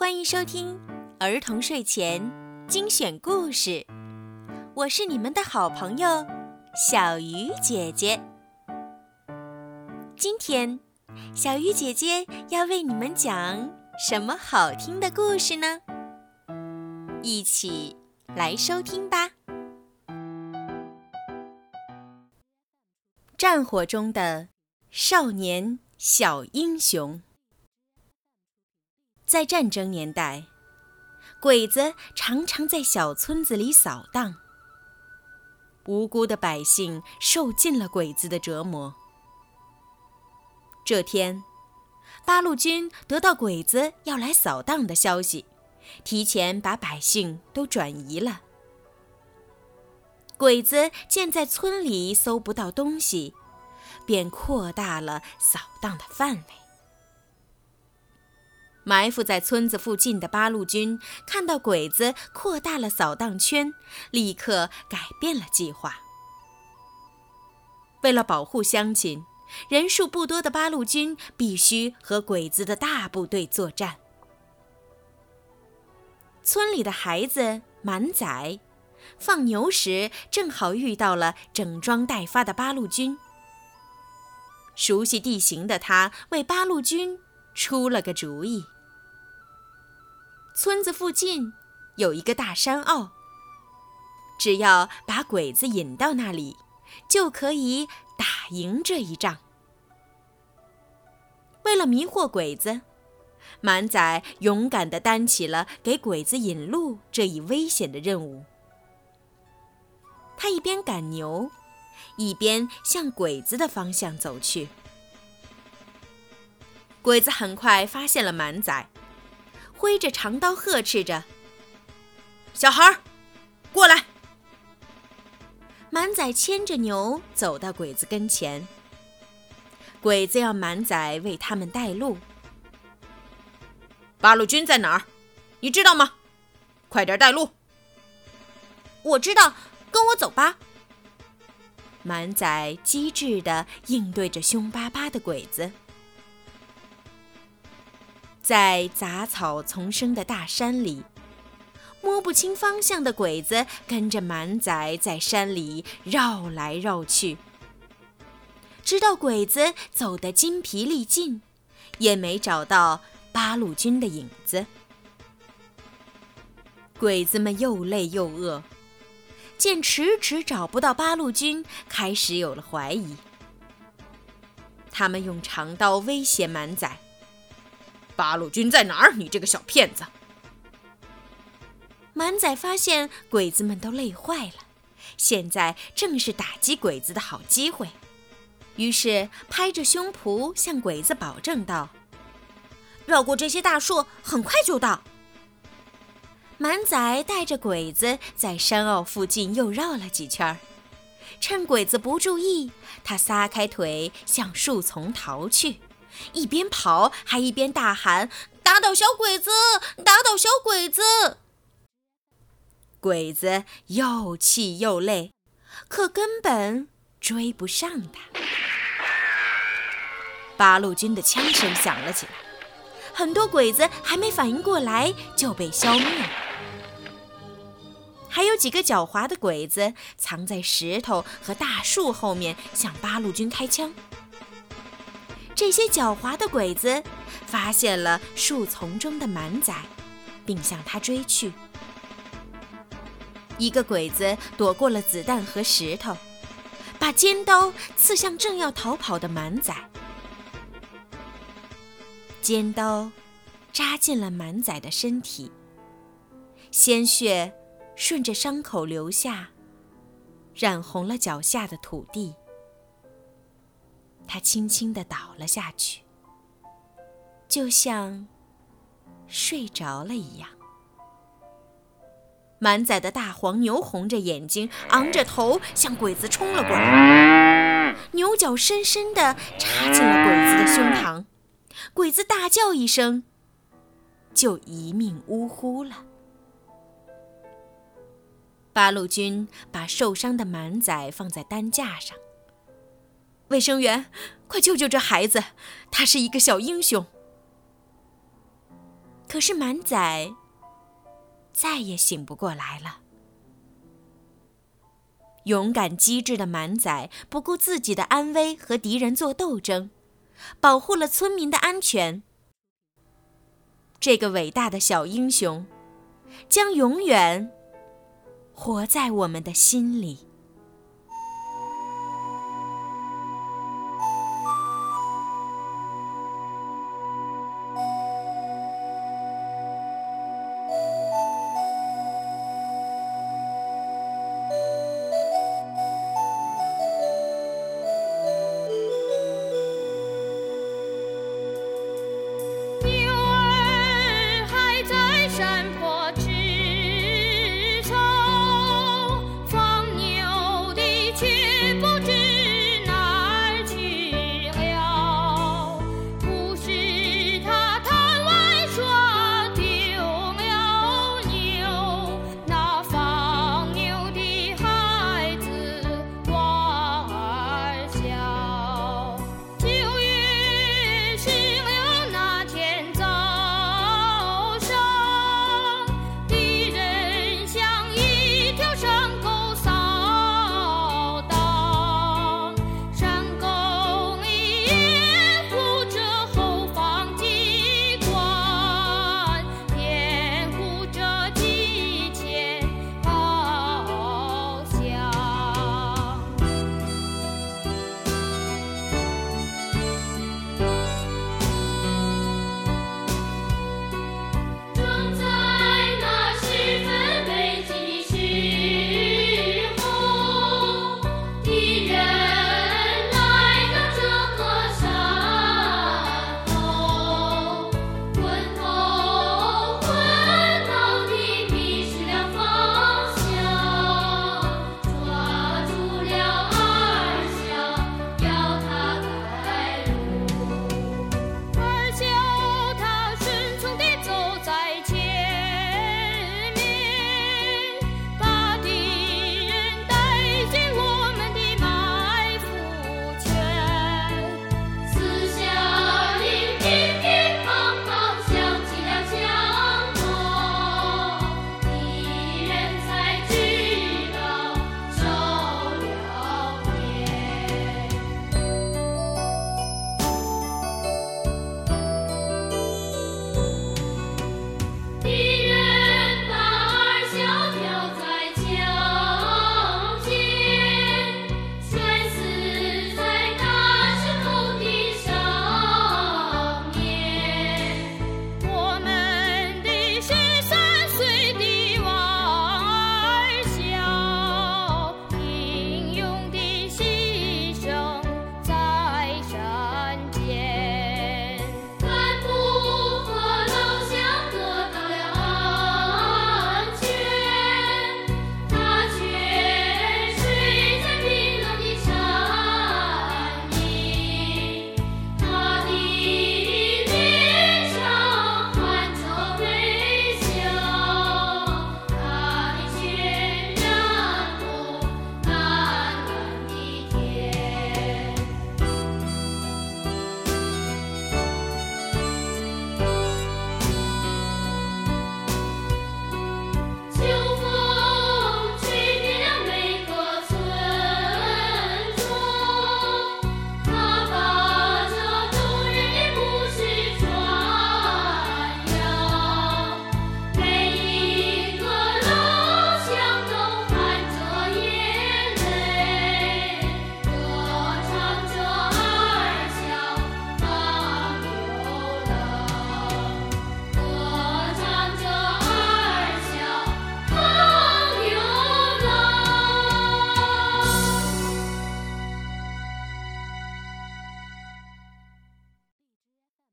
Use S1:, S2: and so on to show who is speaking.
S1: 欢迎收听儿童睡前精选故事，我是你们的好朋友小鱼姐姐。今天，小鱼姐姐要为你们讲什么好听的故事呢？一起来收听吧。战火中的少年小英雄。在战争年代，鬼子常常在小村子里扫荡，无辜的百姓受尽了鬼子的折磨。这天，八路军得到鬼子要来扫荡的消息，提前把百姓都转移了。鬼子见在村里搜不到东西，便扩大了扫荡的范围。埋伏在村子附近的八路军看到鬼子扩大了扫荡圈，立刻改变了计划。为了保护乡亲，人数不多的八路军必须和鬼子的大部队作战。村里的孩子满仔放牛时，正好遇到了整装待发的八路军。熟悉地形的他，为八路军。出了个主意。村子附近有一个大山坳，只要把鬼子引到那里，就可以打赢这一仗。为了迷惑鬼子，满仔勇敢地担起了给鬼子引路这一危险的任务。他一边赶牛，一边向鬼子的方向走去。鬼子很快发现了满仔，挥着长刀呵斥着：“小孩儿，过来！”满仔牵着牛走到鬼子跟前。鬼子要满仔为他们带路。
S2: 八路军在哪儿？你知道吗？快点带路！
S1: 我知道，跟我走吧。满仔机智地应对着凶巴巴的鬼子。在杂草丛生的大山里，摸不清方向的鬼子跟着满仔在山里绕来绕去，直到鬼子走得筋疲力尽，也没找到八路军的影子。鬼子们又累又饿，见迟迟找不到八路军，开始有了怀疑。他们用长刀威胁满仔。
S2: 八路军在哪儿？你这个小骗子！
S1: 满仔发现鬼子们都累坏了，现在正是打击鬼子的好机会，于是拍着胸脯向鬼子保证道：“绕过这些大树，很快就到。”满仔带着鬼子在山坳附近又绕了几圈，趁鬼子不注意，他撒开腿向树丛逃去。一边跑还一边大喊：“打倒小鬼子！打倒小鬼子！”鬼子又气又累，可根本追不上他。八路军的枪声响了起来，很多鬼子还没反应过来就被消灭了。还有几个狡猾的鬼子藏在石头和大树后面，向八路军开枪。这些狡猾的鬼子发现了树丛中的满仔，并向他追去。一个鬼子躲过了子弹和石头，把尖刀刺向正要逃跑的满仔。尖刀扎进了满仔的身体，鲜血顺着伤口流下，染红了脚下的土地。他轻轻地倒了下去，就像睡着了一样。满载的大黄牛红着眼睛，昂着头向鬼子冲了过来，牛角深深地插进了鬼子的胸膛，鬼子大叫一声，就一命呜呼了。八路军把受伤的满载放在担架上。卫生员，快救救这孩子！他是一个小英雄。可是满仔再也醒不过来了。勇敢机智的满仔不顾自己的安危和敌人做斗争，保护了村民的安全。这个伟大的小英雄，将永远活在我们的心里。